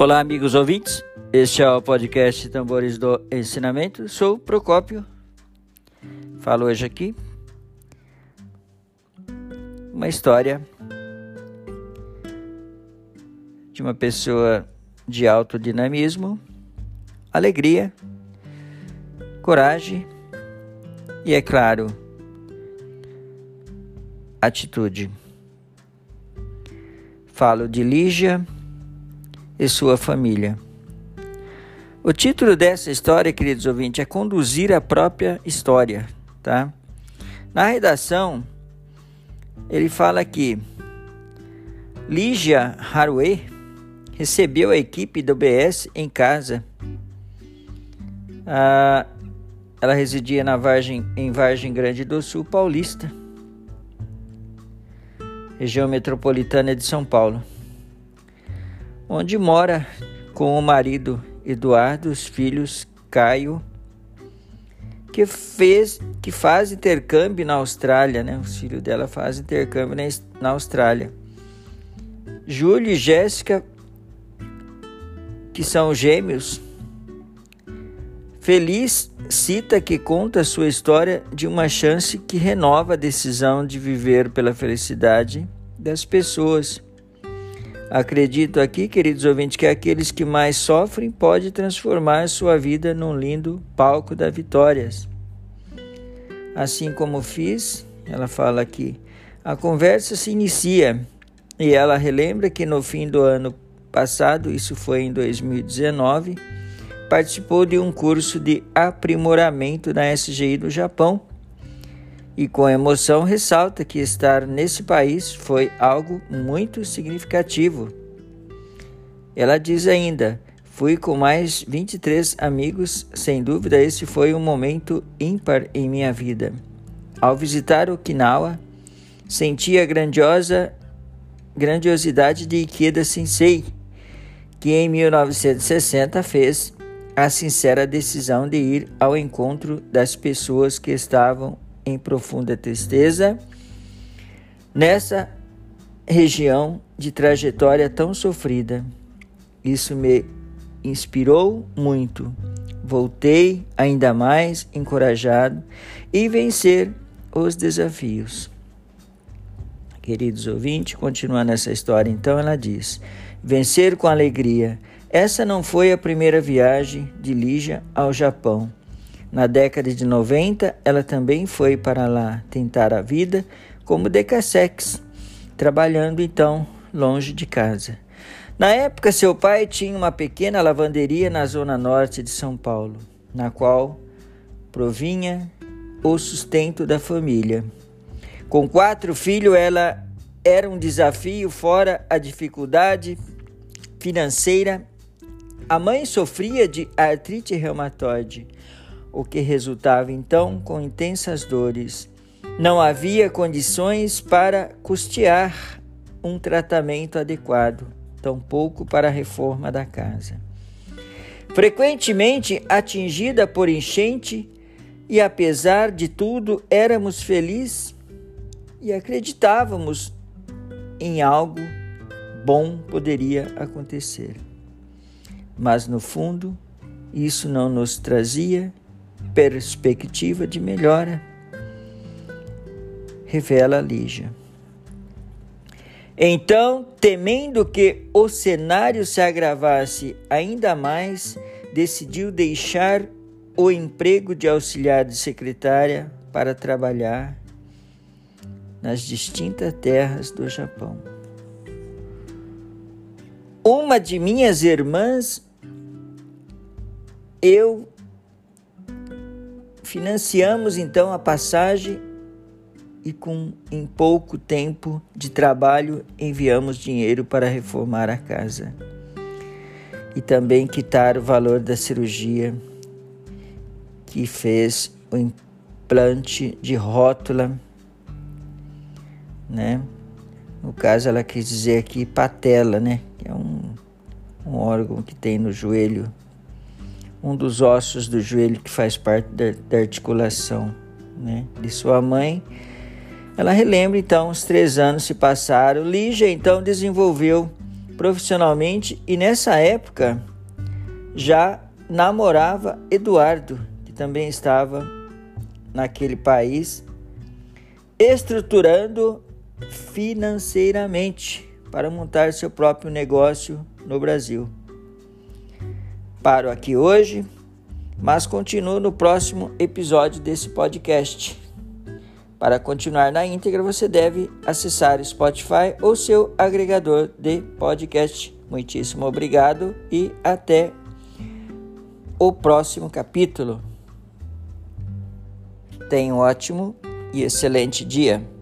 Olá, amigos ouvintes. Este é o podcast Tambores do Ensinamento. Sou Procópio. Falo hoje aqui uma história de uma pessoa de alto dinamismo, alegria, coragem e, é claro, atitude. Falo de Lígia e sua família. O título dessa história, queridos ouvintes, é Conduzir a própria história, tá? Na redação, ele fala que Lígia Haruê recebeu a equipe do BS em casa. Ah, ela residia na Vargem, em Vargem Grande do Sul Paulista, região metropolitana de São Paulo onde mora com o marido Eduardo, os filhos Caio, que fez que faz intercâmbio na Austrália, né? Os filhos dela fazem intercâmbio na Austrália. Júlio e Jéssica, que são gêmeos. Feliz cita que conta sua história de uma chance que renova a decisão de viver pela felicidade das pessoas Acredito aqui, queridos ouvintes, que aqueles que mais sofrem pode transformar sua vida num lindo palco da vitórias. Assim como fiz, ela fala aqui, a conversa se inicia e ela relembra que no fim do ano passado, isso foi em 2019, participou de um curso de aprimoramento na SGI do Japão e com emoção ressalta que estar nesse país foi algo muito significativo. Ela diz ainda: Fui com mais 23 amigos, sem dúvida esse foi um momento ímpar em minha vida. Ao visitar Okinawa, senti a grandiosa grandiosidade de Ikeda Sensei, que em 1960 fez a sincera decisão de ir ao encontro das pessoas que estavam em profunda tristeza, nessa região de trajetória tão sofrida. Isso me inspirou muito. Voltei ainda mais encorajado e vencer os desafios. Queridos ouvintes, continuando essa história, então ela diz: vencer com alegria. Essa não foi a primeira viagem de Lígia ao Japão. Na década de 90, ela também foi para lá tentar a vida como decassex, trabalhando então longe de casa. Na época, seu pai tinha uma pequena lavanderia na zona norte de São Paulo, na qual provinha o sustento da família. Com quatro filhos, ela era um desafio, fora a dificuldade financeira. A mãe sofria de artrite reumatoide o que resultava então com intensas dores. Não havia condições para custear um tratamento adequado, tampouco para a reforma da casa. Frequentemente atingida por enchente, e apesar de tudo, éramos felizes e acreditávamos em algo bom poderia acontecer. Mas no fundo, isso não nos trazia perspectiva de melhora, revela Lígia. Então, temendo que o cenário se agravasse ainda mais, decidiu deixar o emprego de auxiliar de secretária para trabalhar nas distintas terras do Japão. Uma de minhas irmãs, eu Financiamos então a passagem e com em pouco tempo de trabalho enviamos dinheiro para reformar a casa e também quitar o valor da cirurgia que fez o implante de rótula, né? No caso, ela quis dizer aqui patela, né? Que é um, um órgão que tem no joelho um dos ossos do joelho que faz parte da, da articulação né, de sua mãe. Ela relembra então, os três anos se passaram. Lígia então desenvolveu profissionalmente e nessa época já namorava Eduardo, que também estava naquele país, estruturando financeiramente para montar seu próprio negócio no Brasil. Paro aqui hoje, mas continuo no próximo episódio desse podcast. Para continuar na íntegra, você deve acessar Spotify ou seu agregador de podcast. Muitíssimo obrigado e até o próximo capítulo. Tenha um ótimo e excelente dia.